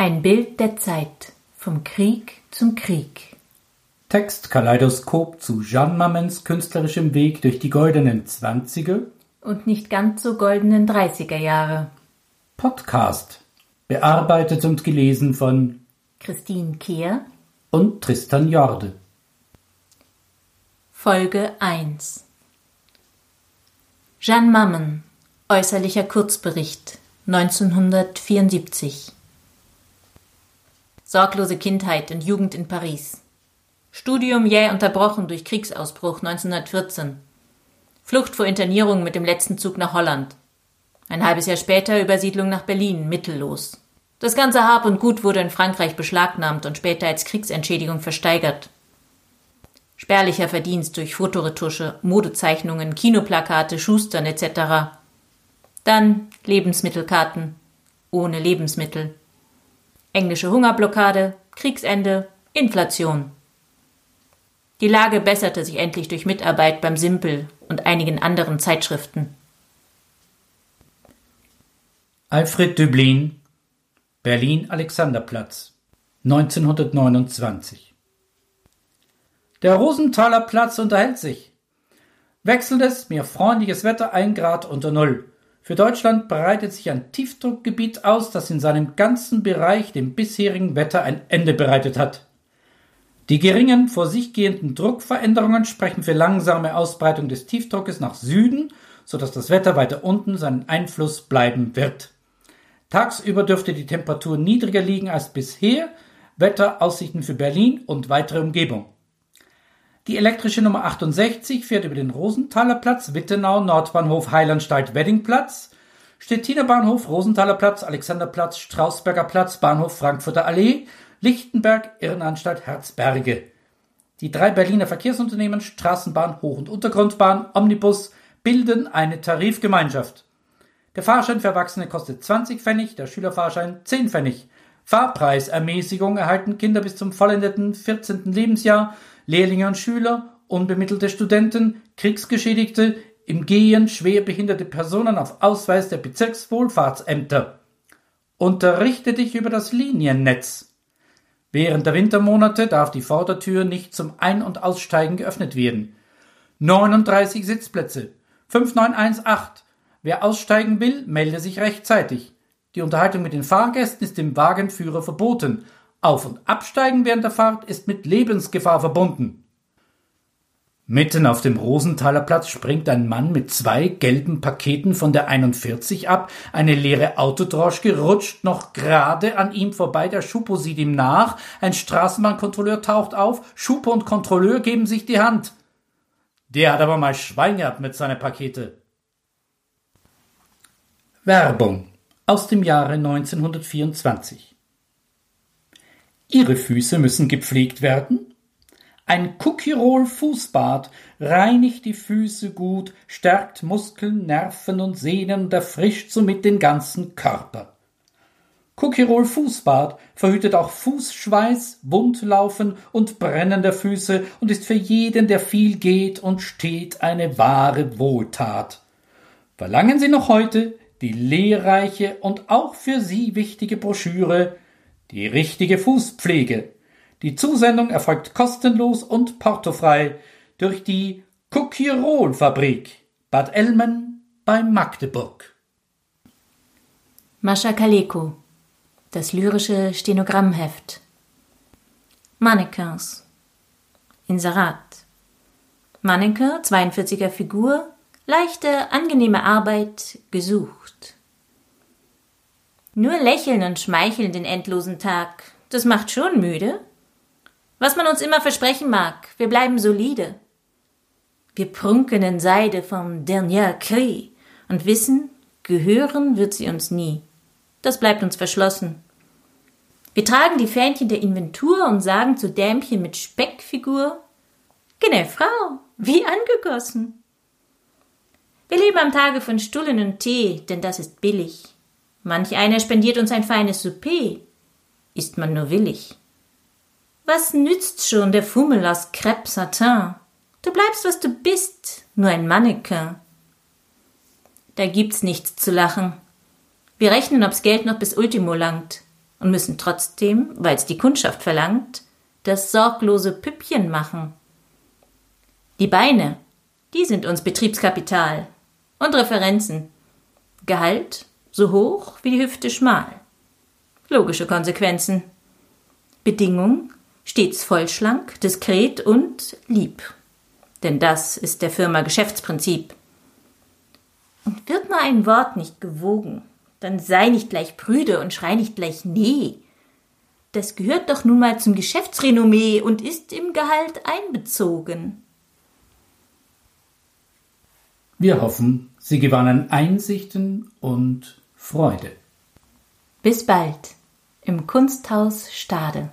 Ein Bild der Zeit vom Krieg zum Krieg. Textkaleidoskop zu Jeanne Mamens künstlerischem Weg durch die goldenen Zwanziger und nicht ganz so goldenen Dreißiger Jahre. Podcast. Bearbeitet und gelesen von Christine Kehr und Tristan Jorde. Folge 1 Jeanne Mammen Äußerlicher Kurzbericht 1974 Sorglose Kindheit und Jugend in Paris. Studium jäh unterbrochen durch Kriegsausbruch 1914. Flucht vor Internierung mit dem letzten Zug nach Holland. Ein halbes Jahr später Übersiedlung nach Berlin, mittellos. Das ganze Hab und Gut wurde in Frankreich beschlagnahmt und später als Kriegsentschädigung versteigert. Spärlicher Verdienst durch Fotoretusche, Modezeichnungen, Kinoplakate, Schustern etc. Dann Lebensmittelkarten. Ohne Lebensmittel. Englische Hungerblockade, Kriegsende, Inflation. Die Lage besserte sich endlich durch Mitarbeit beim Simpel und einigen anderen Zeitschriften. Alfred Döblin, Berlin Alexanderplatz, 1929. Der Rosenthaler Platz unterhält sich. Wechselndes, mir freundliches Wetter ein Grad unter Null. Für Deutschland breitet sich ein Tiefdruckgebiet aus, das in seinem ganzen Bereich dem bisherigen Wetter ein Ende bereitet hat. Die geringen vor sich gehenden Druckveränderungen sprechen für langsame Ausbreitung des Tiefdruckes nach Süden, so dass das Wetter weiter unten seinen Einfluss bleiben wird. Tagsüber dürfte die Temperatur niedriger liegen als bisher. Wetteraussichten für Berlin und weitere Umgebung. Die elektrische Nummer 68 fährt über den Rosenthaler Platz, Wittenau, Nordbahnhof, Heilandsteig, Weddingplatz, Stettiner Bahnhof, Rosenthaler Platz, Alexanderplatz, Strausberger Platz, Bahnhof Frankfurter Allee, Lichtenberg, Irrenanstalt, Herzberge. Die drei Berliner Verkehrsunternehmen Straßenbahn, Hoch- und Untergrundbahn, Omnibus bilden eine Tarifgemeinschaft. Der Fahrschein für Erwachsene kostet 20 Pfennig, der Schülerfahrschein 10 Pfennig. Fahrpreisermäßigung erhalten Kinder bis zum vollendeten 14. Lebensjahr, Lehrlinge und Schüler, unbemittelte Studenten, Kriegsgeschädigte, im Gehen schwerbehinderte Personen auf Ausweis der Bezirkswohlfahrtsämter. Unterrichte dich über das Liniennetz. Während der Wintermonate darf die Vordertür nicht zum Ein- und Aussteigen geöffnet werden. 39 Sitzplätze. 5918. Wer aussteigen will, melde sich rechtzeitig. Die Unterhaltung mit den Fahrgästen ist dem Wagenführer verboten. Auf- und Absteigen während der Fahrt ist mit Lebensgefahr verbunden. Mitten auf dem Rosenthaler Platz springt ein Mann mit zwei gelben Paketen von der 41 ab. Eine leere Autodroschke rutscht noch gerade an ihm vorbei. Der Schupo sieht ihm nach. Ein Straßenbahnkontrolleur taucht auf. Schupo und Kontrolleur geben sich die Hand. Der hat aber mal Schwein gehabt mit seiner Pakete. Werbung aus dem Jahre 1924. Ihre Füße müssen gepflegt werden? Ein Cookie-Roll Fußbad reinigt die Füße gut, stärkt Muskeln, Nerven und Sehnen und erfrischt somit den ganzen Körper. Cookie-Roll Fußbad verhütet auch Fußschweiß, Wundlaufen und Brennen der Füße und ist für jeden, der viel geht und steht, eine wahre Wohltat. Verlangen Sie noch heute die lehrreiche und auch für Sie wichtige Broschüre Die richtige Fußpflege. Die Zusendung erfolgt kostenlos und portofrei durch die Cookie-Roll Fabrik Bad Elmen bei Magdeburg. Mascha Kaleko Das lyrische Stenogrammheft Mannequins Inserat Mannequin, 42er Figur, leichte, angenehme Arbeit, gesucht. Nur lächeln und schmeicheln den endlosen Tag, das macht schon müde. Was man uns immer versprechen mag, wir bleiben solide. Wir prunken in Seide vom Dernier Cri und wissen, gehören wird sie uns nie. Das bleibt uns verschlossen. Wir tragen die Fähnchen der Inventur und sagen zu Dämchen mit Speckfigur, Gene Frau, wie angegossen. Wir leben am Tage von Stullen und Tee, denn das ist billig. Manch einer spendiert uns ein feines Souper. Ist man nur willig. Was nützt schon der Fummel aus Crêpe Satin? Du bleibst, was du bist, nur ein Mannequin. Da gibt's nichts zu lachen. Wir rechnen, ob's Geld noch bis Ultimo langt. und müssen trotzdem, weil es die Kundschaft verlangt, das sorglose Püppchen machen. Die Beine, die sind uns Betriebskapital und Referenzen. Gehalt so hoch wie die Hüfte schmal. Logische Konsequenzen. Bedingung stets vollschlank, diskret und lieb. Denn das ist der Firma Geschäftsprinzip. Und wird mal ein Wort nicht gewogen, dann sei nicht gleich prüde und schrei nicht gleich nee. Das gehört doch nun mal zum Geschäftsrenommee und ist im Gehalt einbezogen. Wir hoffen, Sie gewannen Einsichten und Freude. Bis bald im Kunsthaus Stade.